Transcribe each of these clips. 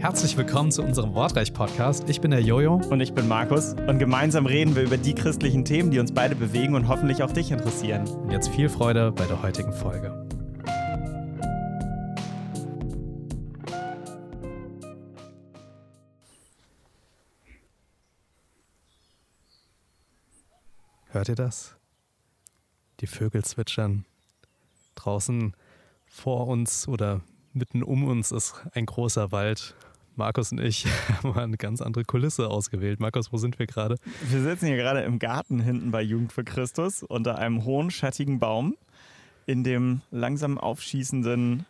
Herzlich willkommen zu unserem Wortreich-Podcast. Ich bin der Jojo. Und ich bin Markus. Und gemeinsam reden wir über die christlichen Themen, die uns beide bewegen und hoffentlich auch dich interessieren. Und jetzt viel Freude bei der heutigen Folge. Hört ihr das? Die Vögel zwitschern. Draußen vor uns oder mitten um uns ist ein großer Wald Markus und ich haben eine ganz andere Kulisse ausgewählt. Markus, wo sind wir gerade? Wir sitzen hier gerade im Garten hinten bei Jugend für Christus unter einem hohen, schattigen Baum in dem langsam aufschießenden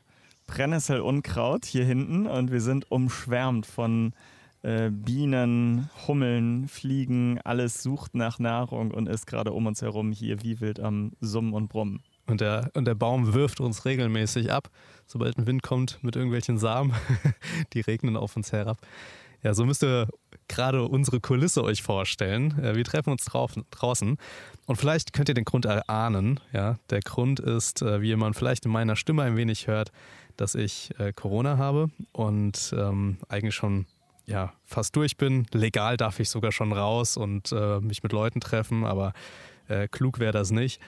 Brennnesselunkraut hier hinten und wir sind umschwärmt von äh, Bienen, Hummeln, Fliegen, alles sucht nach Nahrung und ist gerade um uns herum hier wie wild am Summen und Brummen. Und der, und der Baum wirft uns regelmäßig ab, sobald ein Wind kommt mit irgendwelchen Samen. die regnen auf uns herab. Ja, so müsst ihr gerade unsere Kulisse euch vorstellen. Äh, wir treffen uns draußen und vielleicht könnt ihr den Grund erahnen. Ja, der Grund ist, äh, wie man vielleicht in meiner Stimme ein wenig hört, dass ich Corona habe und ähm, eigentlich schon ja, fast durch bin. Legal darf ich sogar schon raus und äh, mich mit Leuten treffen, aber äh, klug wäre das nicht.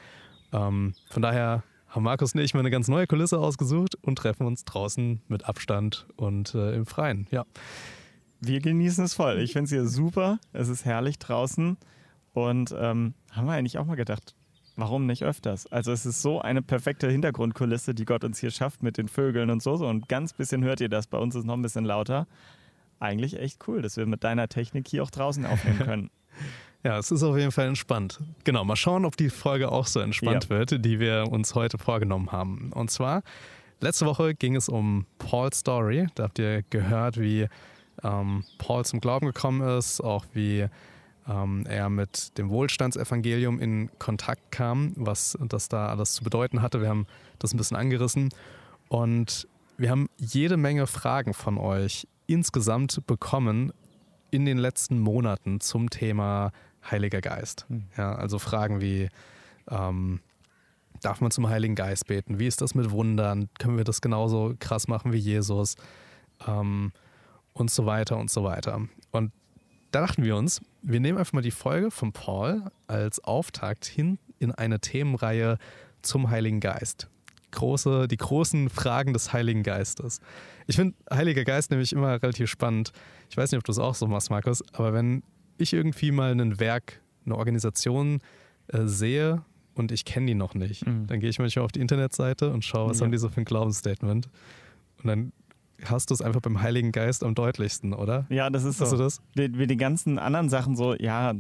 Ähm, von daher haben Markus und ich mal eine ganz neue Kulisse ausgesucht und treffen uns draußen mit Abstand und äh, im Freien. Ja. Wir genießen es voll. Ich finde es hier super. Es ist herrlich draußen. Und ähm, haben wir eigentlich auch mal gedacht, warum nicht öfters? Also es ist so eine perfekte Hintergrundkulisse, die Gott uns hier schafft mit den Vögeln und so. so. Und ganz bisschen hört ihr das. Bei uns ist noch ein bisschen lauter. Eigentlich echt cool, dass wir mit deiner Technik hier auch draußen aufnehmen können. Ja, es ist auf jeden Fall entspannt. Genau, mal schauen, ob die Folge auch so entspannt ja. wird, die wir uns heute vorgenommen haben. Und zwar, letzte Woche ging es um Paul's Story. Da habt ihr gehört, wie ähm, Paul zum Glauben gekommen ist, auch wie ähm, er mit dem Wohlstandsevangelium in Kontakt kam, was das da alles zu bedeuten hatte. Wir haben das ein bisschen angerissen. Und wir haben jede Menge Fragen von euch insgesamt bekommen in den letzten Monaten zum Thema Heiliger Geist. Hm. Ja, also Fragen wie, ähm, darf man zum Heiligen Geist beten? Wie ist das mit Wundern? Können wir das genauso krass machen wie Jesus? Ähm, und so weiter und so weiter. Und da dachten wir uns, wir nehmen einfach mal die Folge von Paul als Auftakt hin in eine Themenreihe zum Heiligen Geist. Große, die großen Fragen des Heiligen Geistes. Ich finde Heiliger Geist nämlich immer relativ spannend. Ich weiß nicht, ob du es auch so machst, Markus, aber wenn ich irgendwie mal ein Werk, eine Organisation äh, sehe und ich kenne die noch nicht, mhm. dann gehe ich manchmal auf die Internetseite und schaue, was ja. haben die so für ein Glaubensstatement. Und dann hast du es einfach beim Heiligen Geist am deutlichsten, oder? Ja, das ist hast so. Du das? Wie, wie die ganzen anderen Sachen so, ja,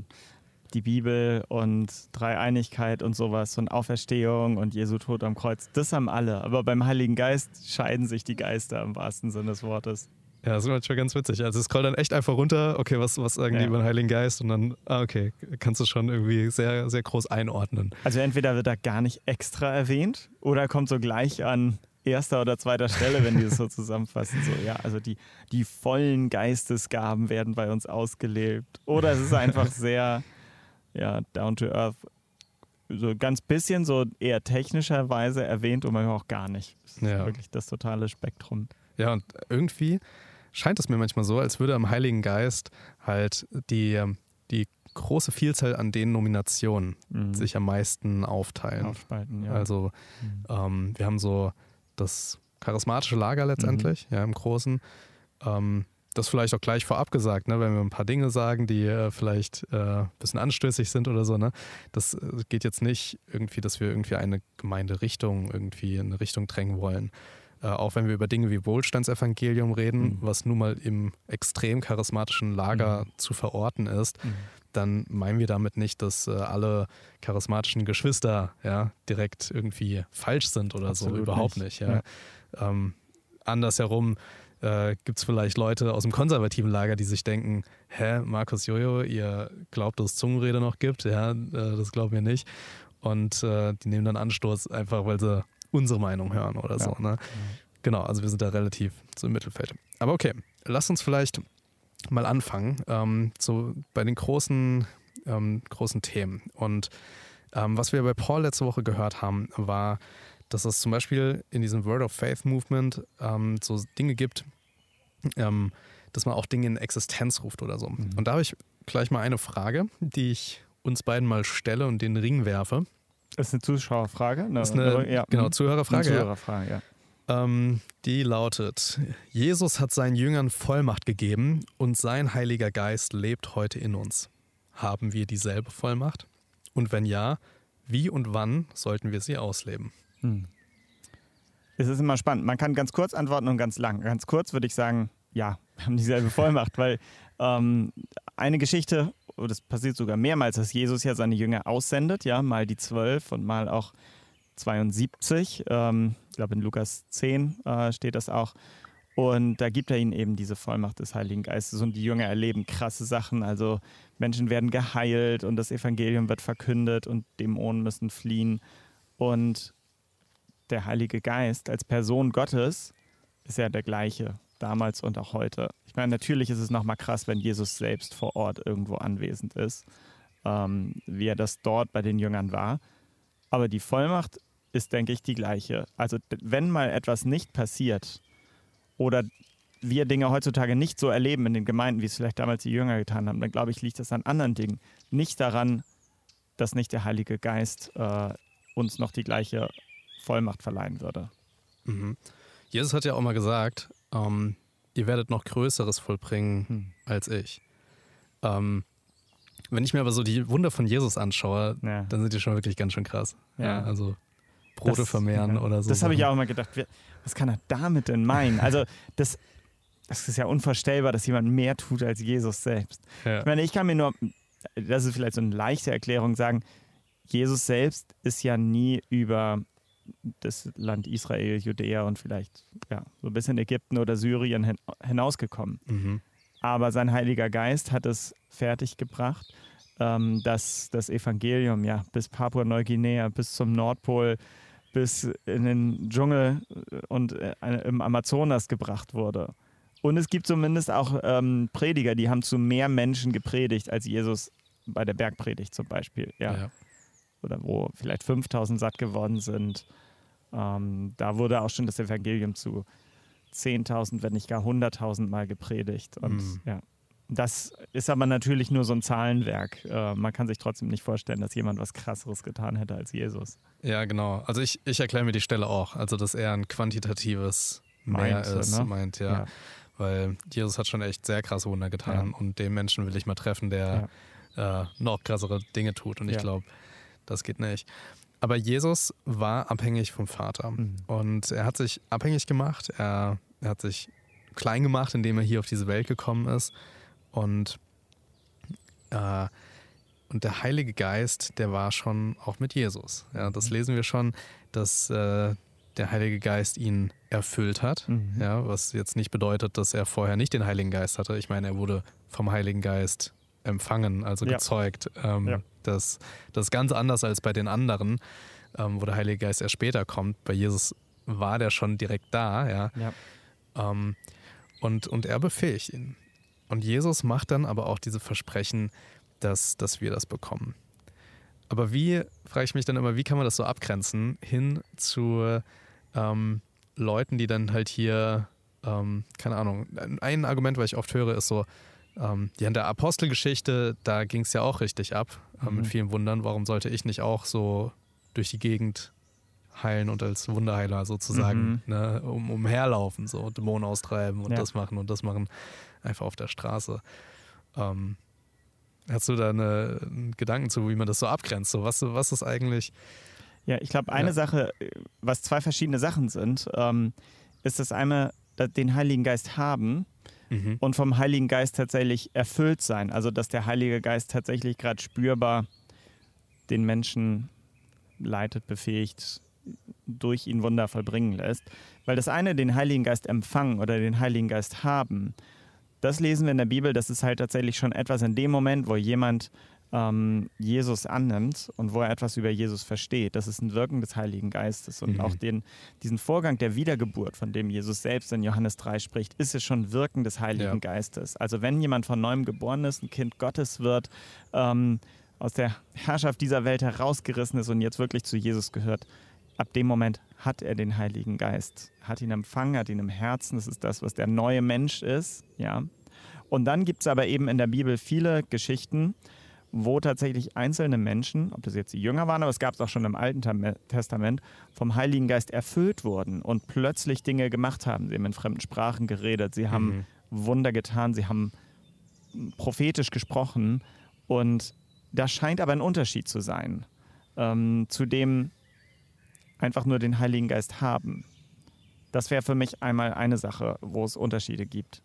die Bibel und Dreieinigkeit und sowas und Auferstehung und Jesu Tod am Kreuz, das haben alle. Aber beim Heiligen Geist scheiden sich die Geister im wahrsten Sinne des Wortes. Ja, das ist manchmal ganz witzig. Also es scrollt dann echt einfach runter, okay, was, was sagen die über den Heiligen Geist und dann, ah, okay, kannst du schon irgendwie sehr, sehr groß einordnen. Also entweder wird er gar nicht extra erwähnt oder kommt so gleich an erster oder zweiter Stelle, wenn die es so zusammenfassen. So, ja, also die, die vollen Geistesgaben werden bei uns ausgelebt. Oder es ist einfach sehr, ja, down to earth. So ganz bisschen so eher technischerweise erwähnt und manchmal auch gar nicht. Das ist ja. wirklich das totale Spektrum. Ja, und irgendwie scheint es mir manchmal so, als würde am Heiligen Geist halt die, ähm, die große Vielzahl an Denominationen mhm. sich am meisten aufteilen. Aufspalten, ja. Also mhm. ähm, wir haben so das charismatische Lager letztendlich, mhm. ja, im Großen. Ähm, das vielleicht auch gleich vorab gesagt, ne, wenn wir ein paar Dinge sagen, die äh, vielleicht äh, ein bisschen anstößig sind oder so, ne? Das äh, geht jetzt nicht irgendwie, dass wir irgendwie eine Gemeinderichtung irgendwie in eine Richtung drängen wollen, äh, auch wenn wir über Dinge wie Wohlstandsevangelium reden, mhm. was nun mal im extrem charismatischen Lager mhm. zu verorten ist, mhm. dann meinen wir damit nicht, dass äh, alle charismatischen Geschwister ja, direkt irgendwie falsch sind oder Absolut so. Überhaupt nicht. nicht ja. ja. Ähm, andersherum äh, gibt es vielleicht Leute aus dem konservativen Lager, die sich denken, hä, Markus Jojo, ihr glaubt, dass es Zungenrede noch gibt? Ja, äh, das glauben wir nicht. Und äh, die nehmen dann Anstoß, einfach weil sie unsere Meinung hören oder ja. so. Ne? Genau, also wir sind da relativ so im Mittelfeld. Aber okay, lass uns vielleicht mal anfangen, ähm, so bei den großen, ähm, großen Themen. Und Ähm, was wir bei Paul letzte Woche gehört haben, war, dass es zum Beispiel in diesem Word of Faith Movement ähm, so Dinge gibt, ähm, dass man auch Dinge in Existenz ruft oder so. Mhm. Und da habe ich gleich mal eine Frage, die ich uns beiden mal stelle und den Ring werfe. Das ist eine Zuschauerfrage? Ne? Das ist eine, ja. genau, mhm. Zuhörerfrage. Eine Zuhörerfrage, ja. ja. Ähm, die lautet, Jesus hat seinen Jüngern Vollmacht gegeben und sein Heiliger Geist lebt heute in uns. Haben wir dieselbe Vollmacht? Und wenn ja, wie und wann sollten wir sie ausleben? Hm. Es ist immer spannend. Man kann ganz kurz antworten und ganz lang. Ganz kurz würde ich sagen, ja, haben dieselbe Vollmacht, weil ähm, eine Geschichte, das passiert sogar mehrmals, dass Jesus ja seine Jünger aussendet, ja, mal die zwölf und mal auch 72. Ähm, ich glaube, in Lukas 10 äh, steht das auch. Und da gibt er ihnen eben diese Vollmacht des Heiligen Geistes und die Jünger erleben krasse Sachen. Also Menschen werden geheilt und das Evangelium wird verkündet und Dämonen müssen fliehen. Und der Heilige Geist als Person Gottes ist ja der gleiche damals und auch heute. Ich meine, natürlich ist es nochmal krass, wenn Jesus selbst vor Ort irgendwo anwesend ist, ähm, wie er das dort bei den Jüngern war. Aber die Vollmacht ist, denke ich, die gleiche. Also wenn mal etwas nicht passiert, oder wir Dinge heutzutage nicht so erleben in den Gemeinden, wie es vielleicht damals die Jünger getan haben, dann glaube ich, liegt das an anderen Dingen. Nicht daran, dass nicht der Heilige Geist äh, uns noch die gleiche Vollmacht verleihen würde. Mhm. Jesus hat ja auch mal gesagt, ähm, ihr werdet noch Größeres vollbringen hm. als ich. Ähm, wenn ich mir aber so die Wunder von Jesus anschaue, ja. dann sind die schon wirklich ganz schön krass. Ja. ja also Brote das, vermehren oder so. Das habe ich auch immer gedacht was kann er damit denn meinen? Also das, das ist ja unvorstellbar, dass jemand mehr tut als Jesus selbst. Ich meine, ich kann mir nur, das ist vielleicht so eine leichte Erklärung, sagen, Jesus selbst ist ja nie über das Land Israel, Judäa und vielleicht ja, so ein bisschen Ägypten oder Syrien hin, hinausgekommen. Mhm. Aber sein Heiliger Geist hat es fertiggebracht, ähm, dass das Evangelium ja bis Papua-Neuguinea, bis zum Nordpol, bis in den Dschungel und äh, im Amazonas gebracht wurde. Und es gibt zumindest auch ähm, Prediger, die haben zu mehr Menschen gepredigt als Jesus bei der Bergpredigt zum Beispiel. Ja. ja. Oder wo vielleicht 5000 satt geworden sind. Ähm, da wurde auch schon das Evangelium zu 10.000, wenn nicht gar 100.000 Mal gepredigt. Und mhm. ja. Das ist aber natürlich nur so ein Zahlenwerk. Äh, man kann sich trotzdem nicht vorstellen, dass jemand was Krasseres getan hätte als Jesus. Ja, genau. Also ich, ich erkläre mir die Stelle auch. Also, dass er ein quantitatives Mehr Meinte, ist, ne? meint, ja. ja. Weil Jesus hat schon echt sehr krasse Wunder getan ja. und den Menschen will ich mal treffen, der ja. äh, noch krassere Dinge tut. Und ich glaube, das geht nicht. Aber Jesus war abhängig vom Vater. Mhm. Und er hat sich abhängig gemacht. Er, er hat sich klein gemacht, indem er hier auf diese Welt gekommen ist. Und, äh, und der Heilige Geist, der war schon auch mit Jesus. Ja, das mhm. lesen wir schon, dass äh, der Heilige Geist ihn erfüllt hat. Mhm. Ja, was jetzt nicht bedeutet, dass er vorher nicht den Heiligen Geist hatte. Ich meine, er wurde vom Heiligen Geist empfangen, also ja. gezeugt. Ähm, ja. das, das ist ganz anders als bei den anderen, ähm, wo der Heilige Geist erst später kommt. Bei Jesus war der schon direkt da, ja. ja. Ähm, und, und er befähigt ihn. Und Jesus macht dann aber auch diese Versprechen, dass, dass wir das bekommen. Aber wie, frage ich mich dann immer, wie kann man das so abgrenzen hin zu ähm, Leuten, die dann halt hier, ähm, keine Ahnung, ein Argument, was ich oft höre, ist so, ähm, ja, in der Apostelgeschichte, da ging es ja auch richtig ab äh, mhm. mit vielen Wundern. Warum sollte ich nicht auch so durch die Gegend heilen und als Wunderheiler sozusagen mhm. ne, um, umherlaufen, so Dämonen austreiben und ja. das machen und das machen einfach auf der Straße. Ähm, hast du da eine, einen Gedanken zu, wie man das so abgrenzt? So, was, was ist eigentlich. Ja, ich glaube, eine ja. Sache, was zwei verschiedene Sachen sind, ähm, ist das einmal den Heiligen Geist haben mhm. und vom Heiligen Geist tatsächlich erfüllt sein. Also, dass der Heilige Geist tatsächlich gerade spürbar den Menschen leitet, befähigt, durch ihn Wunder vollbringen lässt. Weil das eine, den Heiligen Geist empfangen oder den Heiligen Geist haben, das lesen wir in der Bibel, das ist halt tatsächlich schon etwas in dem Moment, wo jemand ähm, Jesus annimmt und wo er etwas über Jesus versteht. Das ist ein Wirken des Heiligen Geistes. Und mhm. auch den, diesen Vorgang der Wiedergeburt, von dem Jesus selbst in Johannes 3 spricht, ist es schon Wirken des Heiligen ja. Geistes. Also wenn jemand von neuem geboren ist, ein Kind Gottes wird, ähm, aus der Herrschaft dieser Welt herausgerissen ist und jetzt wirklich zu Jesus gehört, ab dem Moment hat er den Heiligen Geist, hat ihn empfangen, hat ihn im Herzen. Das ist das, was der neue Mensch ist. Ja. Und dann gibt es aber eben in der Bibel viele Geschichten, wo tatsächlich einzelne Menschen, ob das jetzt die Jünger waren, aber es gab es auch schon im Alten Testament, vom Heiligen Geist erfüllt wurden und plötzlich Dinge gemacht haben. Sie haben in fremden Sprachen geredet, sie haben mhm. Wunder getan, sie haben prophetisch gesprochen. Und da scheint aber ein Unterschied zu sein ähm, zu dem einfach nur den Heiligen Geist haben. Das wäre für mich einmal eine Sache, wo es Unterschiede gibt.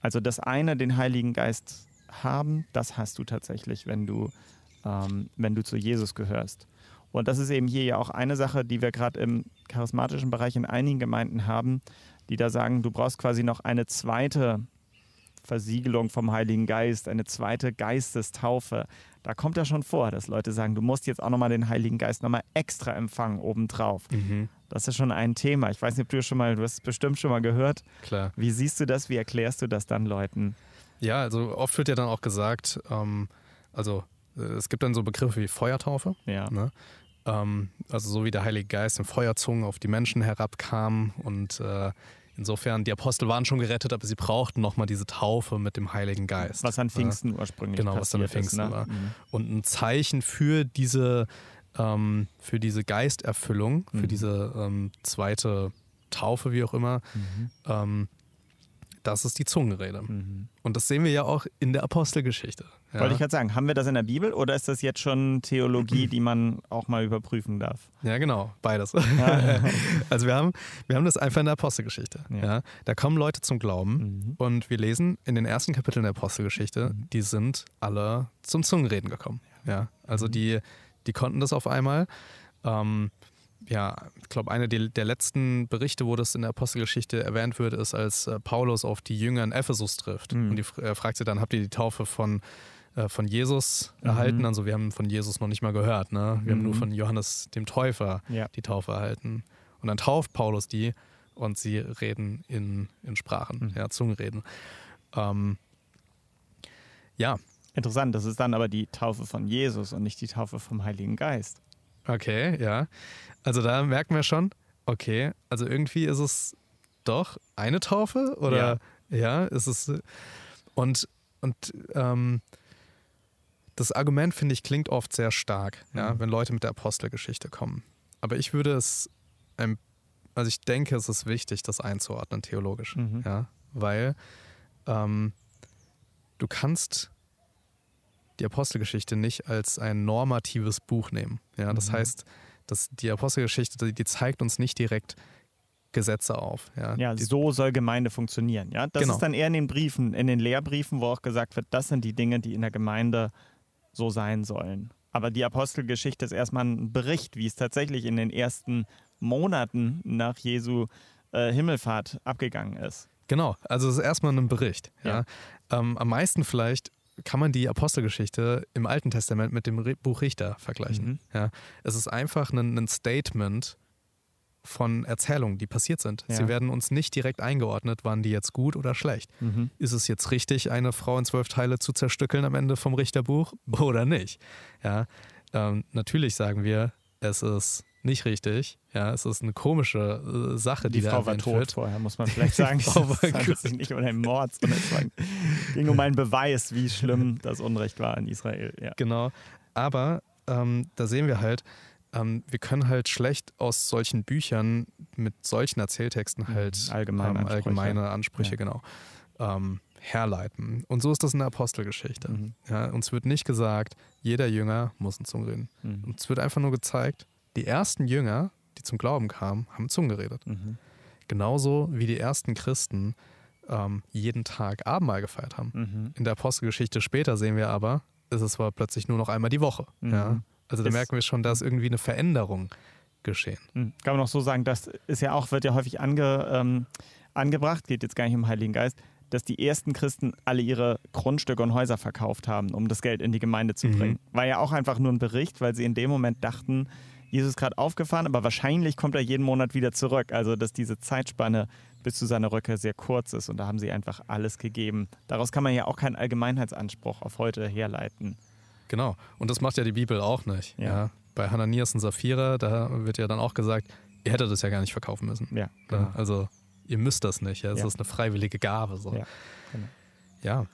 Also das eine, den Heiligen Geist haben, das hast du tatsächlich, wenn du, ähm, wenn du zu Jesus gehörst. Und das ist eben hier ja auch eine Sache, die wir gerade im charismatischen Bereich in einigen Gemeinden haben, die da sagen, du brauchst quasi noch eine zweite Versiegelung vom Heiligen Geist, eine zweite Geistestaufe. Da kommt ja schon vor, dass Leute sagen, du musst jetzt auch nochmal den Heiligen Geist nochmal extra empfangen obendrauf. Mhm. Das ist schon ein Thema. Ich weiß nicht, ob du schon mal, du hast es bestimmt schon mal gehört. Klar. Wie siehst du das? Wie erklärst du das dann Leuten? Ja, also oft wird ja dann auch gesagt, ähm, also äh, es gibt dann so Begriffe wie Feuertaufe. Ja. Ne? Ähm, also so wie der Heilige Geist in Feuerzungen auf die Menschen herabkam und äh, Insofern, die Apostel waren schon gerettet, aber sie brauchten nochmal diese Taufe mit dem Heiligen Geist. Was an Pfingsten ja. ursprünglich Genau, was an Pfingsten ist, ne? war. Mhm. Und ein Zeichen für diese, ähm, für diese Geisterfüllung, mhm. für diese ähm, zweite Taufe, wie auch immer, mhm. Das ist die Zungenrede. Mhm. Und das sehen wir ja auch in der Apostelgeschichte. Ja. Wollte ich gerade sagen, haben wir das in der Bibel oder ist das jetzt schon Theologie, die man auch mal überprüfen darf? Ja, genau, beides. also wir haben, wir haben das einfach in der Apostelgeschichte. Ja. ja. Da kommen Leute zum Glauben mhm. und wir lesen in den ersten Kapiteln der Apostelgeschichte, mhm. die sind alle zum Zungenreden gekommen. Ja, also mhm. die, die konnten das auf einmal. Ähm, ja, ich glaube, einer der letzten Berichte, wo das in der Apostelgeschichte erwähnt wird, ist, als äh, Paulus auf die Jünger in Ephesus trifft. Mhm. Und die, er fragt sie dann, habt ihr die Taufe von, äh, von Jesus mhm. erhalten? Also wir haben von Jesus noch nicht mal gehört. Ne? Wir mhm. haben nur mhm. von Johannes dem Täufer ja. die Taufe erhalten. Und dann tauft Paulus die und sie reden in, in Sprachen, mhm. ja, Zungenreden. Ähm, ja. Interessant, das ist dann aber die Taufe von Jesus und nicht die Taufe vom Heiligen Geist. Okay, ja. Also da merken wir schon, okay, also irgendwie ist es doch eine Taufe oder ja, ja ist es und und ähm, das Argument finde ich klingt oft sehr stark, mhm. ja, wenn Leute mit der Apostelgeschichte kommen. Aber ich würde es, also ich denke, es ist wichtig, das einzuordnen theologisch, mhm. ja, weil ähm, du kannst die Apostelgeschichte nicht als ein normatives Buch nehmen. Ja, das mhm. heißt, dass die Apostelgeschichte, die, zeigt uns nicht direkt Gesetze auf. Ja, ja so soll Gemeinde funktionieren. Ja, das genau. ist dann eher in den Briefen, in den Lehrbriefen, wo auch gesagt wird, das sind die Dinge, die in der Gemeinde so sein sollen. Aber die Apostelgeschichte ist erstmal ein Bericht, wie es tatsächlich in den ersten Monaten nach Jesu äh, Himmelfahrt abgegangen ist. Genau, also es ist erstmal ein Bericht. Ja. ja. Ähm, am meisten vielleicht kann man die Apostelgeschichte im Alten Testament mit dem Buch Richter vergleichen. Mhm. Ja, es ist einfach ein, ein, Statement von Erzählungen, die passiert sind. Ja. Sie werden uns nicht direkt eingeordnet, waren die jetzt gut oder schlecht. Mhm. Ist es jetzt richtig, eine Frau in zwölf Teile zu zerstückeln am Ende vom Richterbuch oder nicht? Ja, ähm, natürlich sagen wir, es ist nicht richtig. Ja, es ist eine komische äh, Sache, die, die Frau da war tot wird. vorher, muss man vielleicht sagen. Die Frau war es handelt sich nicht um einen Mord, sondern es ging um einen Beweis, wie schlimm das Unrecht war in Israel. Ja. Genau. Aber ähm, da sehen wir halt, ähm, wir können halt schlecht aus solchen Büchern mit solchen Erzähltexten mhm. halt allgemeine ähm, Ansprüche, allgemeine Ansprüche ja. genau, ähm, herleiten. Und so ist das in der Apostelgeschichte. Mhm. Ja, uns wird nicht gesagt, jeder Jünger muss in Zungen reden. Mhm. Uns wird einfach nur gezeigt, die ersten Jünger, die zum Glauben kamen, haben Zungen geredet. Mhm. Genauso wie die ersten Christen ähm, jeden Tag Abendmahl gefeiert haben. Mhm. In der Apostelgeschichte später sehen wir aber, ist es war plötzlich nur noch einmal die Woche. Mhm. Ja? Also da ist, merken wir schon, dass irgendwie eine Veränderung geschehen. Mhm. Kann man auch so sagen, das ist ja auch, wird ja häufig ange, ähm, angebracht, geht jetzt gar nicht um den Heiligen Geist, dass die ersten Christen alle ihre Grundstücke und Häuser verkauft haben, um das Geld in die Gemeinde zu mhm. bringen. War ja auch einfach nur ein Bericht, weil sie in dem Moment dachten, Jesus gerade aufgefahren, aber wahrscheinlich kommt er jeden Monat wieder zurück. Also, dass diese Zeitspanne bis zu seiner Rückkehr sehr kurz ist und da haben sie einfach alles gegeben. Daraus kann man ja auch keinen Allgemeinheitsanspruch auf heute herleiten. Genau. Und das macht ja die Bibel auch nicht. Ja. ja. Bei Hananias und Sapphira, da wird ja dann auch gesagt, ihr hättet das ja gar nicht verkaufen müssen. Ja. Genau. Also ihr müsst das nicht. Ja. Es ja. ist eine freiwillige Gabe. So. Ja. Genau. ja.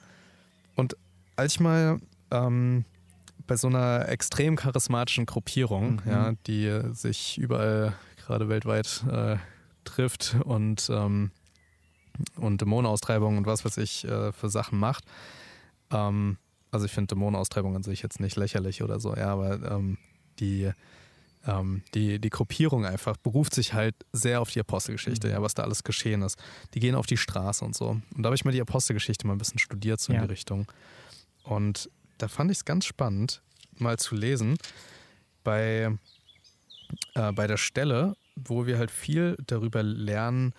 Und als ich mal ähm, bei so einer extrem charismatischen Gruppierung, mhm. ja, die sich überall gerade weltweit äh, trifft und, ähm, und Dämonenaustreibung und was weiß ich äh, für Sachen macht. Ähm, also ich finde Dämonenaustreibung an sich jetzt nicht lächerlich oder so, ja, aber ähm, die, ähm, die, die Gruppierung einfach beruft sich halt sehr auf die Apostelgeschichte, mhm. ja, was da alles geschehen ist. Die gehen auf die Straße und so. Und da habe ich mal die Apostelgeschichte mal ein bisschen studiert, so ja. in die Richtung. Und da fand ich es ganz spannend, mal zu lesen, bei, äh, bei der Stelle, wo wir halt viel darüber lernen,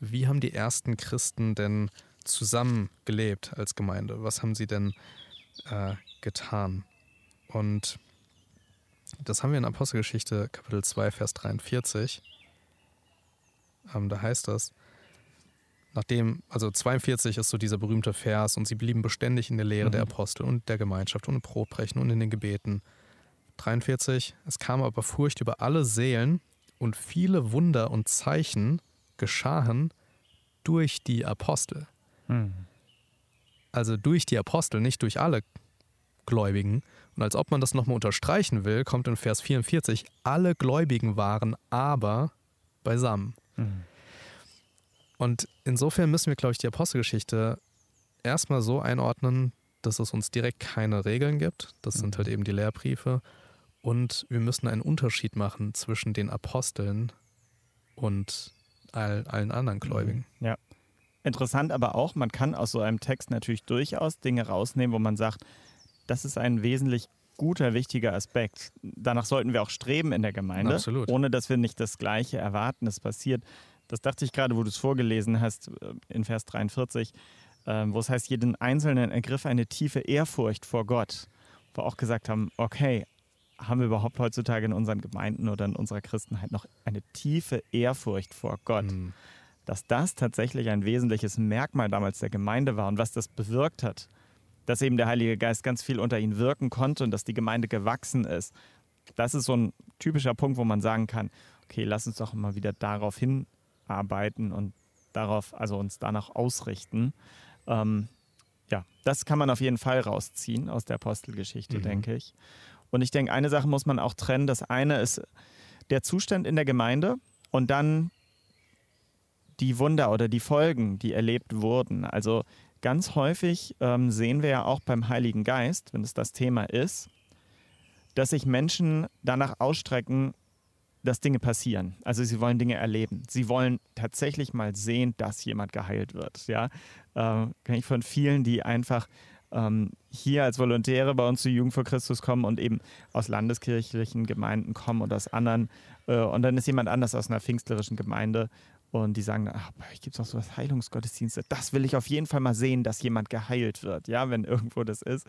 wie haben die ersten Christen denn zusammen gelebt als Gemeinde? Was haben sie denn äh, getan? Und das haben wir in Apostelgeschichte Kapitel 2, Vers 43. Ähm, da heißt das, nachdem, also 42 ist so dieser berühmte Vers und sie blieben beständig in der Lehre mhm. der Apostel und der Gemeinschaft und im Brotbrechen und in den Gebeten. 43, es kam aber Furcht über alle Seelen und viele Wunder und Zeichen geschahen durch die Apostel. Mhm. Also durch die Apostel, nicht durch alle Gläubigen. Und als ob man das nochmal unterstreichen will, kommt in Vers 44, alle Gläubigen waren aber beisammen. Mhm. Und insofern müssen wir, glaube ich, die Apostelgeschichte erstmal so einordnen, dass es uns direkt keine Regeln gibt. Das sind halt mhm. eben die Lehrbriefe. Und wir müssen einen Unterschied machen zwischen den Aposteln und all, allen anderen Gläubigen. Mhm. Ja. Interessant aber auch, man kann aus so einem Text natürlich durchaus Dinge rausnehmen, wo man sagt, das ist ein wesentlich guter, wichtiger Aspekt. Danach sollten wir auch streben in der Gemeinde, Absolut. ohne dass wir nicht das Gleiche erwarten, es passiert. Das dachte ich gerade, wo du es vorgelesen hast, äh, in Vers 43, ähm, wo es heißt, jeden Einzelnen ergriff eine tiefe Ehrfurcht vor Gott. Wo auch gesagt haben, okay, haben wir überhaupt heutzutage in unseren Gemeinden oder in unserer Christenheit noch eine tiefe Ehrfurcht vor Gott? Mhm. Dass das tatsächlich ein wesentliches Merkmal damals der Gemeinde war und was das bewirkt hat, dass eben der Heilige Geist ganz viel unter ihnen wirken konnte und dass die Gemeinde gewachsen ist. Das ist so ein typischer Punkt, wo man sagen kann, okay, lass uns doch mal wieder darauf hinarbeiten und darauf, also uns danach ausrichten. Ähm, ja, das kann man auf jeden Fall rausziehen aus der Apostelgeschichte, mhm. denke ich. Und ich denke, eine Sache muss man auch trennen. Das eine ist der Zustand in der Gemeinde und dann die Wunder oder die Folgen, die erlebt wurden. Also ganz häufig ähm, sehen wir ja auch beim Heiligen Geist, wenn es das Thema ist, dass sich Menschen danach ausstrecken, dass Dinge passieren. Also sie wollen Dinge erleben. Sie wollen tatsächlich mal sehen, dass jemand geheilt wird. Ja, äh, kann ich von vielen, die einfach ähm, hier als Volontäre bei uns zur Jugend vor Christus kommen und eben aus landeskirchlichen Gemeinden kommen oder aus anderen. Äh, und dann ist jemand anders aus einer pfingstlerischen Gemeinde und die sagen, ach, gibt es auch so was Heilungsgottesdienste. Das will ich auf jeden Fall mal sehen, dass jemand geheilt wird, ja, wenn irgendwo das ist.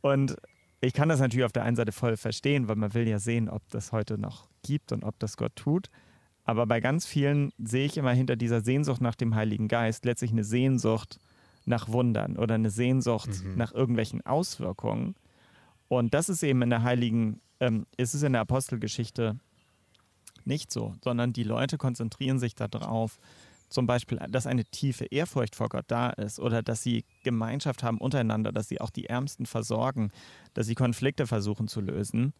Und ich kann das natürlich auf der einen Seite voll verstehen, weil man will ja sehen, ob das heute noch gibt und ob das Gott tut. Aber bei ganz vielen sehe ich immer hinter dieser Sehnsucht nach dem Heiligen Geist letztlich eine Sehnsucht nach Wundern oder eine Sehnsucht mhm. nach irgendwelchen Auswirkungen. Und das ist eben in der Heiligen, ähm, ist es in der Apostelgeschichte nicht so, sondern die Leute konzentrieren sich darauf, zum Beispiel, dass eine tiefe Ehrfurcht vor Gott da ist oder dass sie Gemeinschaft haben untereinander, dass sie auch die Ärmsten versorgen, dass sie Konflikte versuchen zu lösen.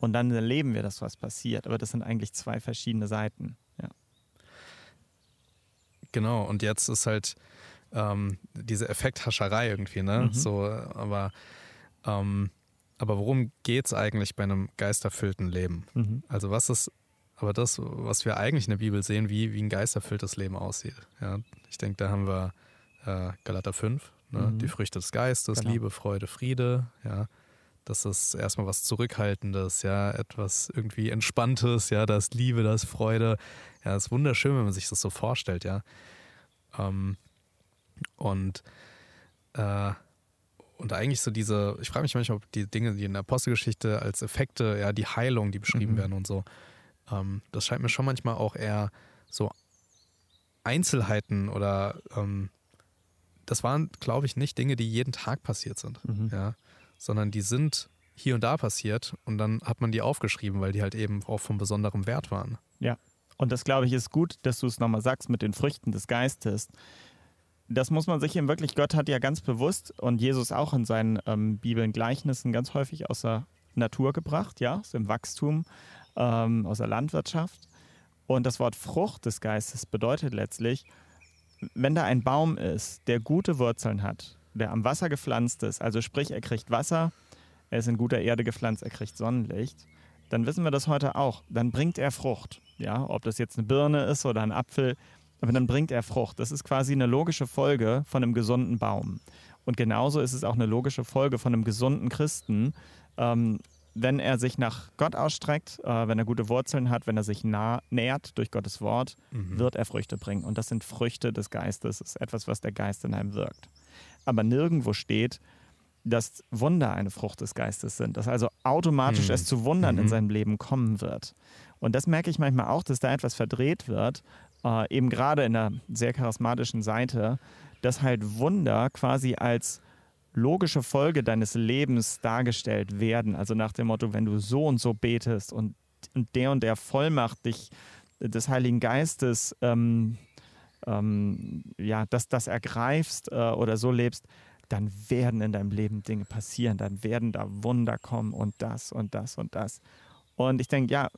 Und dann erleben wir, dass was passiert. Aber das sind eigentlich zwei verschiedene Seiten. Ja. Genau, und jetzt ist halt ähm, diese Effekthascherei irgendwie, ne? Mhm. So, aber, ähm, aber worum geht es eigentlich bei einem geisterfüllten Leben? Mhm. Also was ist aber das, was wir eigentlich in der Bibel sehen, wie, wie ein geisterfülltes Leben aussieht? Ja, ich denke, da haben wir äh, Galater 5, ne? mhm. die Früchte des Geistes, genau. Liebe, Freude, Friede, ja. Das ist erstmal was Zurückhaltendes, ja, etwas irgendwie Entspanntes, ja, da ist Liebe, da ist Freude. Ja, das ist wunderschön, wenn man sich das so vorstellt, ja. Ähm, und, äh, und eigentlich so diese, ich frage mich manchmal, ob die Dinge, die in der Apostelgeschichte als Effekte, ja, die Heilung, die beschrieben mhm. werden und so, ähm, das scheint mir schon manchmal auch eher so Einzelheiten oder ähm, das waren, glaube ich, nicht Dinge, die jeden Tag passiert sind, mhm. ja, sondern die sind hier und da passiert und dann hat man die aufgeschrieben, weil die halt eben auch von besonderem Wert waren. Ja, und das glaube ich ist gut, dass du es nochmal sagst mit den Früchten des Geistes. Das muss man sich eben wirklich, Gott hat ja ganz bewusst und Jesus auch in seinen ähm, Bibeln Gleichnissen ganz häufig aus der Natur gebracht, ja, aus dem Wachstum, ähm, aus der Landwirtschaft. Und das Wort Frucht des Geistes bedeutet letztlich, wenn da ein Baum ist, der gute Wurzeln hat, der am Wasser gepflanzt ist, also sprich, er kriegt Wasser, er ist in guter Erde gepflanzt, er kriegt Sonnenlicht, dann wissen wir das heute auch. Dann bringt er Frucht. Ja, ob das jetzt eine Birne ist oder ein Apfel, aber dann bringt er Frucht. Das ist quasi eine logische Folge von einem gesunden Baum. Und genauso ist es auch eine logische Folge von einem gesunden Christen, ähm, wenn er sich nach Gott ausstreckt, äh, wenn er gute Wurzeln hat, wenn er sich nah, nährt durch Gottes Wort, mhm. wird er Früchte bringen. Und das sind Früchte des Geistes. Das ist etwas, was der Geist in einem wirkt. Aber nirgendwo steht, dass Wunder eine Frucht des Geistes sind, dass also automatisch mhm. es zu Wundern mhm. in seinem Leben kommen wird. Und das merke ich manchmal auch, dass da etwas verdreht wird, äh, eben gerade in der sehr charismatischen Seite, dass halt Wunder quasi als logische Folge deines Lebens dargestellt werden. Also nach dem Motto, wenn du so und so betest und, und der und der Vollmacht dich des Heiligen Geistes ähm, ähm, ja, dass das ergreifst äh, oder so lebst, dann werden in deinem Leben Dinge passieren, dann werden da Wunder kommen und das und das und das. Und ich denke, ja,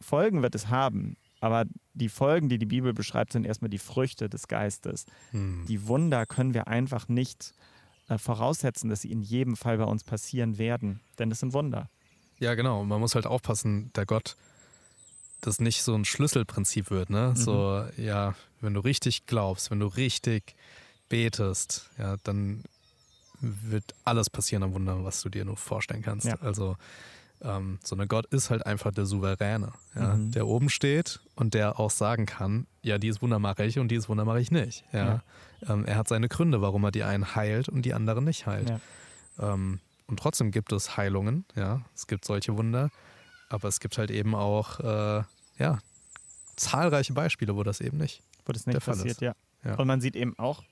Folgen wird es haben, aber die Folgen, die die Bibel beschreibt, sind erstmal die Früchte des Geistes. Hm. Die Wunder können wir einfach nicht äh, voraussetzen, dass sie in jedem Fall bei uns passieren werden, denn es sind Wunder. Ja, genau. Und man muss halt aufpassen, der Gott, das nicht so ein Schlüsselprinzip wird, ne? Mhm. So, ja, wenn du richtig glaubst, wenn du richtig betest, ja, dann wird alles passieren am Wunder, was du dir nur vorstellen kannst. Ja. Also ähm, sondern Gott ist halt einfach der Souveräne, ja, mhm. der oben steht und der auch sagen kann, ja, dieses Wunder mache ich und dieses Wunder mache ich nicht. Ja. ja. Ähm, er hat seine Gründe, warum er die einen heilt und die anderen nicht heilt. Ja. Ähm, und trotzdem gibt es Heilungen, ja, es gibt solche Wunder, aber es gibt halt eben auch, äh, ja, zahlreiche Beispiele, wo das eben nicht, wo das nicht passiert, ja. ja. Und man sieht eben auch,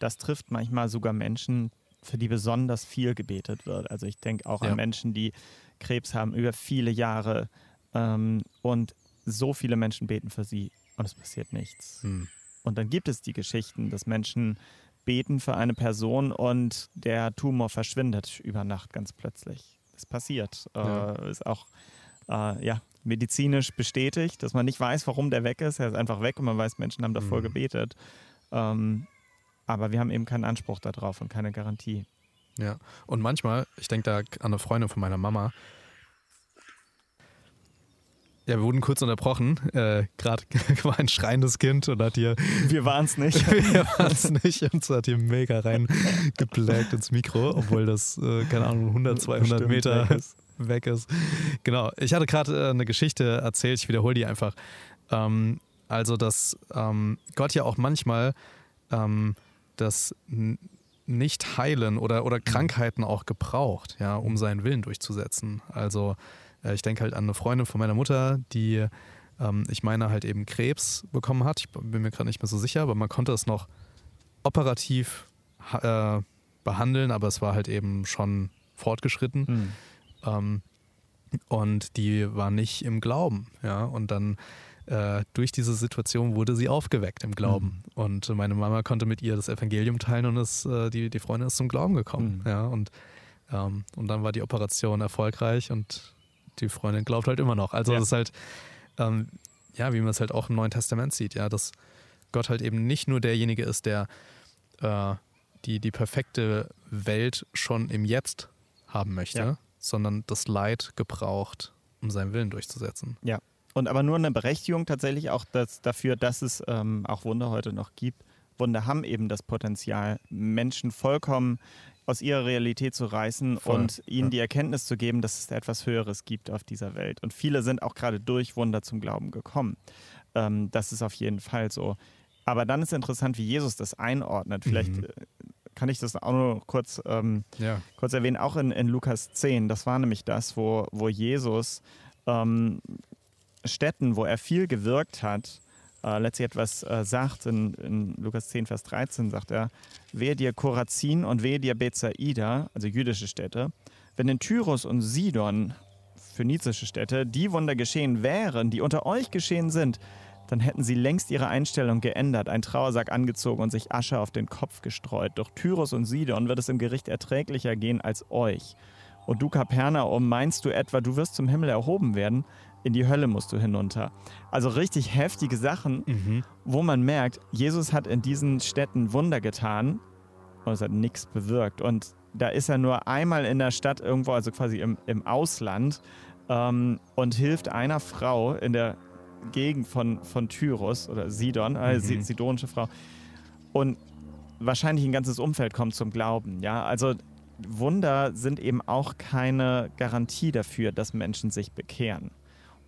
das trifft manchmal sogar Menschen, für die besonders viel gebetet wird. Also ich denke auch ja. an Menschen, die Krebs haben über viele Jahre ähm, und so viele Menschen beten für sie und es passiert nichts. Hm. Und dann gibt es die Geschichten, dass Menschen beten für eine Person und der Tumor verschwindet über Nacht ganz plötzlich. Das passiert. Ja. Äh, ist auch äh, ja, medizinisch bestätigt, dass man nicht weiß, warum der weg ist. Er ist einfach weg und man weiß, Menschen haben davor mhm. gebetet. Ähm, aber wir haben eben keinen Anspruch darauf und keine Garantie. Ja, und manchmal, ich denke da an eine Freundin von meiner Mama. Ja, wir wurden kurz unterbrochen. Äh, Gerade war ein schreiendes Kind und hat hier. Wir waren es nicht. wir waren es nicht und es hat hier mega reingeblägt ins Mikro, obwohl das, äh, keine Ahnung, 100, 200 Stimmt, Meter weg ist. weg ist. Genau. Ich hatte gerade äh, eine Geschichte erzählt, ich wiederhole die einfach. Ähm, also, dass ähm, Gott ja auch manchmal ähm, das nicht heilen oder, oder mhm. Krankheiten auch gebraucht, ja, um seinen Willen durchzusetzen. Also äh, ich denke halt an eine Freundin von meiner Mutter, die, ähm, ich meine, halt eben Krebs bekommen hat. Ich bin mir gerade nicht mehr so sicher, aber man konnte es noch operativ äh, behandeln, aber es war halt eben schon fortgeschritten. Mhm. Ähm, und die war nicht im Glauben, ja. Und dann äh, durch diese Situation wurde sie aufgeweckt im Glauben. Mhm. Und meine Mama konnte mit ihr das Evangelium teilen und es, äh, die, die Freundin ist zum Glauben gekommen. Mhm. Ja, und, ähm, und dann war die Operation erfolgreich und die Freundin glaubt halt immer noch. Also ja. das ist halt, ähm, ja, wie man es halt auch im Neuen Testament sieht, ja, dass Gott halt eben nicht nur derjenige ist, der äh, die, die perfekte Welt schon im Jetzt haben möchte, ja. sondern das Leid gebraucht, um seinen Willen durchzusetzen. Ja, und aber nur eine Berechtigung tatsächlich auch das, dafür, dass es ähm, auch Wunder heute noch gibt. Wunder haben eben das Potenzial, Menschen vollkommen aus ihrer Realität zu reißen Voll. und ihnen ja. die Erkenntnis zu geben, dass es etwas Höheres gibt auf dieser Welt. Und viele sind auch gerade durch Wunder zum Glauben gekommen. Ähm, das ist auf jeden Fall so. Aber dann ist interessant, wie Jesus das einordnet. Vielleicht mhm. Äh, kann ich das auch noch kurz, ähm, ja. kurz erwähnen, auch in, in Lukas 10. Das war nämlich das, wo, wo Jesus ähm, Städten, wo er viel gewirkt hat, äh, letztlich etwas äh, sagt. In, in, Lukas 10, Vers 13 sagt er, wehe dir Korazin und wehe dir Bethsaida, also jüdische Städte, wenn in Tyrus und Sidon, phönizische Städte, die Wunder geschehen wären, die unter euch geschehen sind, dann hätten sie längst ihre Einstellung geändert, einen Trauersack angezogen und sich Asche auf den Kopf gestreut. Doch Tyrus und Sidon wird es im Gericht erträglicher gehen als euch. Und du, Kapernaum, meinst du etwa, du wirst zum Himmel erhoben werden? In die Hölle musst du hinunter. Also richtig heftige Sachen, Mhm. wo man merkt, Jesus hat in diesen Städten Wunder getan und es hat nichts bewirkt. Und da ist er nur einmal in der Stadt irgendwo, also quasi im, im Ausland, ähm, und hilft einer Frau in der Gegend von, von Tyrus oder Sidon, äh, Mhm. Si- sidonische Frau. Und wahrscheinlich ein ganzes Umfeld kommt zum Glauben. Ja, also Wunder sind eben auch keine Garantie dafür, dass Menschen sich bekehren.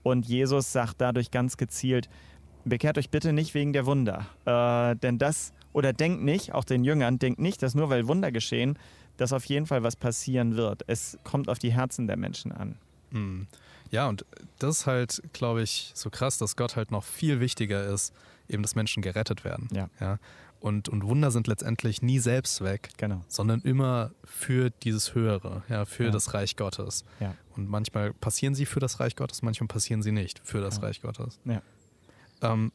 Und Jesus sagt dadurch ganz gezielt, bekehrt euch bitte nicht wegen der Wunder. Äh, denn das, oder denkt nicht, auch den Jüngern, denkt nicht, dass nur weil Wunder geschehen, dass auf jeden Fall was passieren wird. Es kommt auf die Herzen der Menschen an. Mhm. Ja, und das ist halt, glaube ich, so krass, dass Gott halt noch viel wichtiger ist, eben, dass Menschen gerettet werden. Ja. ja? Und, und Wunder sind letztendlich nie Selbstzweck, Genau. sondern immer für dieses Höhere, ja, für Ja. das Reich Gottes. Ja. Und manchmal passieren sie für das Reich Gottes, manchmal passieren sie nicht für das Ja. Reich Gottes. Ja. Ähm,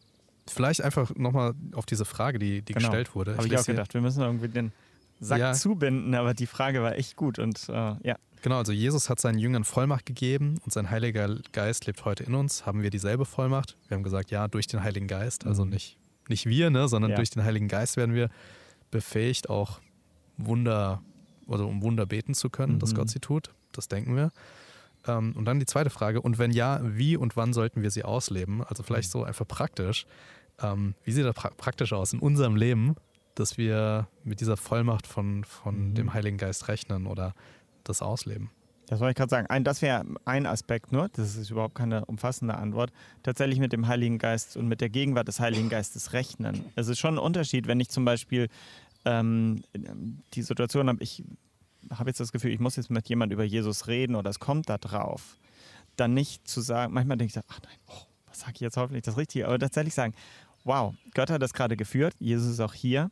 vielleicht einfach nochmal auf diese Frage, die, die Genau. gestellt wurde. Habe ich lese auch gedacht, wir müssen irgendwie den Sack Ja. zubinden, aber die Frage war echt gut und äh, ja. Genau, also Jesus hat seinen Jüngern Vollmacht gegeben und sein Heiliger Geist lebt heute in uns. Haben wir dieselbe Vollmacht? Wir haben gesagt, ja, durch den Heiligen Geist, also Mhm. nicht, nicht wir, ne, sondern Ja. durch den Heiligen Geist werden wir befähigt, auch Wunder, also um Wunder beten zu können, dass Mhm. Gott sie tut. Das denken wir. Ähm, und dann die zweite Frage, und wenn ja, wie und wann sollten wir sie ausleben? Also vielleicht Mhm. so einfach praktisch. Ähm, wie sieht das pra praktisch aus in unserem Leben, dass wir mit dieser Vollmacht von, von Mhm. dem Heiligen Geist rechnen oder das ausleben? Das wollte ich gerade sagen. Ein, das wäre ein Aspekt nur, das ist überhaupt keine umfassende Antwort, tatsächlich mit dem Heiligen Geist und mit der Gegenwart des Heiligen Geistes rechnen. Es ist schon ein Unterschied, wenn ich zum Beispiel ähm, die Situation habe, ich habe jetzt das Gefühl, ich muss jetzt mit jemand über Jesus reden oder es kommt da drauf, dann nicht zu sagen, manchmal denke ich, ach nein, oh, was sage ich jetzt hoffentlich das Richtige, aber tatsächlich sagen, wow, Gott hat das gerade geführt, Jesus ist auch hier,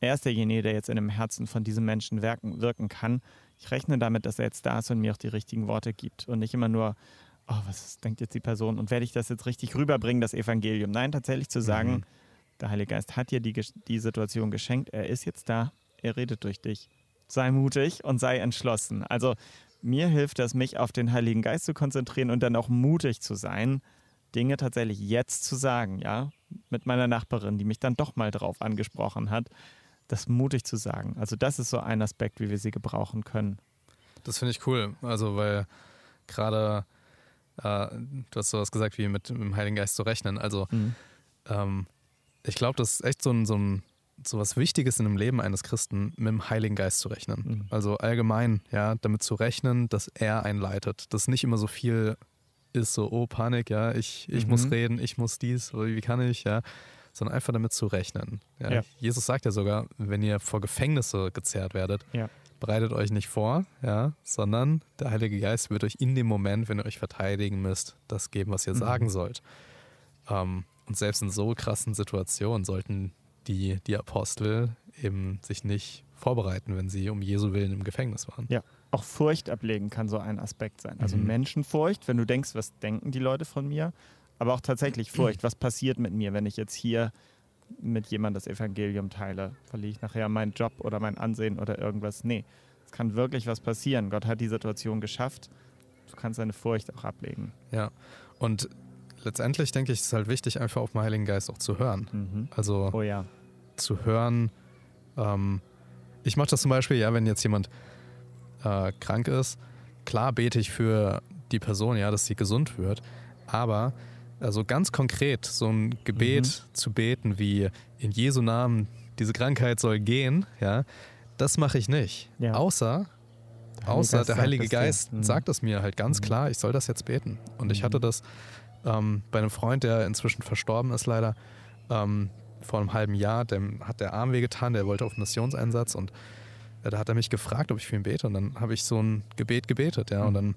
er ist derjenige, der jetzt in dem Herzen von diesem Menschen wirken, wirken kann. Ich rechne damit, dass er jetzt da ist und mir auch die richtigen Worte gibt und nicht immer nur, oh, was denkt jetzt die Person und werde ich das jetzt richtig rüberbringen, das Evangelium. Nein, tatsächlich zu sagen, Mhm. der Heilige Geist hat dir die, die Situation geschenkt, er ist jetzt da, er redet durch dich. Sei mutig und sei entschlossen. Also mir hilft es, mich auf den Heiligen Geist zu konzentrieren und dann auch mutig zu sein, Dinge tatsächlich jetzt zu sagen, ja, mit meiner Nachbarin, die mich dann doch mal drauf angesprochen hat, das mutig zu sagen. Also das ist so ein Aspekt, wie wir sie gebrauchen können. Das finde ich cool. Also, weil gerade äh, du hast sowas gesagt, wie mit, mit dem Heiligen Geist zu rechnen. Also, ähm, ich glaube, das ist echt so ein, so ein so was Wichtiges in dem Leben eines Christen, mit dem Heiligen Geist zu rechnen. Mhm. Also allgemein, ja, damit zu rechnen, dass er einen leitet. Dass nicht immer so viel ist, so, oh, Panik, ja, ich, ich Mhm. muss reden, ich muss dies, wie kann ich, ja, sondern einfach damit zu rechnen. Ja. Ja. Jesus sagt ja sogar, wenn ihr vor Gefängnisse gezerrt werdet, Ja. bereitet euch nicht vor, ja, sondern der Heilige Geist wird euch in dem Moment, wenn ihr euch verteidigen müsst, das geben, was ihr Mhm. sagen sollt. Ähm, und selbst in so krassen Situationen sollten die, die Apostel eben sich nicht vorbereiten, wenn sie um Jesu Willen im Gefängnis waren. Ja. Auch Furcht ablegen kann so ein Aspekt sein. Also Mhm. Menschenfurcht, wenn du denkst, was denken die Leute von mir, aber auch tatsächlich Furcht, was passiert mit mir, wenn ich jetzt hier mit jemandem das Evangelium teile? Verliere ich nachher meinen Job oder mein Ansehen oder irgendwas? Nee, es kann wirklich was passieren. Gott hat die Situation geschafft. Du kannst deine Furcht auch ablegen. Ja. Und letztendlich denke ich, ist es halt wichtig, einfach auf den Heiligen Geist auch zu hören. Mhm. Also Oh ja. zu hören. Ähm, ich mache das zum Beispiel, ja, wenn jetzt jemand äh, krank ist, klar bete ich für die Person, ja, dass sie gesund wird, aber also ganz konkret so ein Gebet zu beten wie in Jesu Namen, diese Krankheit soll gehen, ja, das mache ich nicht. Ja. Außer, Der Heilige außer Geist der sagt Heilige es dir. Geist Mhm. sagt es mir halt ganz Mhm. klar, ich soll das jetzt beten. Und ich Mhm. hatte das ähm, bei einem Freund, der inzwischen verstorben ist leider, ähm, vor einem halben Jahr, dem hat der Arm wehgetan, der wollte auf Missionseinsatz und äh, da hat er mich gefragt, ob ich für ihn bete und dann habe ich so ein Gebet gebetet, ja, und Mhm. dann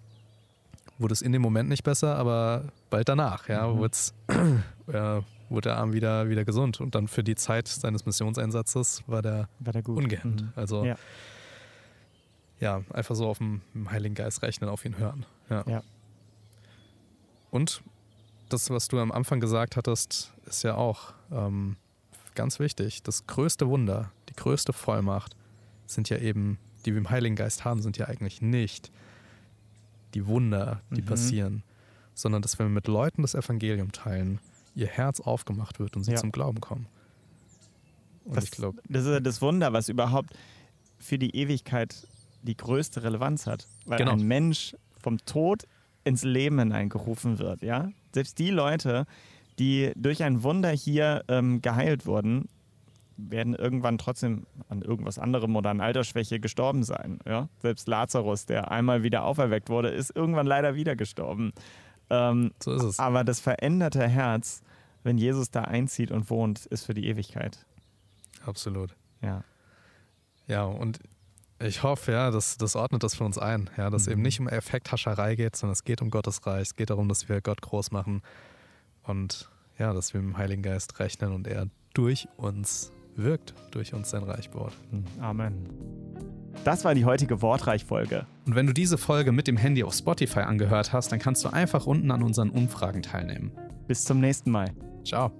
wurde es in dem Moment nicht besser, aber bald danach, ja, Mhm. äh, wurde der Arm wieder, wieder gesund und dann für die Zeit seines Missionseinsatzes war der War der gut. ungehemmt. Mhm. Also ja. Ja. einfach so auf dem Heiligen Geist rechnen, auf ihn hören. Ja. Ja. Und das, was du am Anfang gesagt hattest, ist ja auch ähm, ganz wichtig. Das größte Wunder, die größte Vollmacht sind ja eben, die wir im Heiligen Geist haben, sind ja eigentlich nicht die Wunder, die Mhm. passieren, sondern dass wenn wir mit Leuten das Evangelium teilen, ihr Herz aufgemacht wird und sie Ja. zum Glauben kommen. Und Das, ich glaube, das ist das Wunder, was überhaupt für die Ewigkeit die größte Relevanz hat. Weil Genau. ein Mensch vom Tod ins Leben hineingerufen wird. Ja? Selbst die Leute, die durch ein Wunder hier ähm, geheilt wurden, werden irgendwann trotzdem an irgendwas anderem oder an Altersschwäche gestorben sein. Ja? Selbst Lazarus, der einmal wieder auferweckt wurde, ist irgendwann leider wieder gestorben. Ähm, so ist es. aber das veränderte Herz, wenn Jesus da einzieht und wohnt, ist für die Ewigkeit. Absolut. Ja. Ja, und ich hoffe, ja, das, das ordnet das für uns ein, ja, dass Mhm. eben nicht um Effekthascherei geht, sondern es geht um Gottes Reich. Es geht darum, dass wir Gott groß machen und ja, dass wir mit dem Heiligen Geist rechnen und er durch uns wirkt, durch uns sein Reich baut. Amen. Das war die heutige Wortreich-Folge. Und wenn du diese Folge mit dem Handy auf Spotify angehört hast, dann kannst du einfach unten an unseren Umfragen teilnehmen. Bis zum nächsten Mal. Ciao.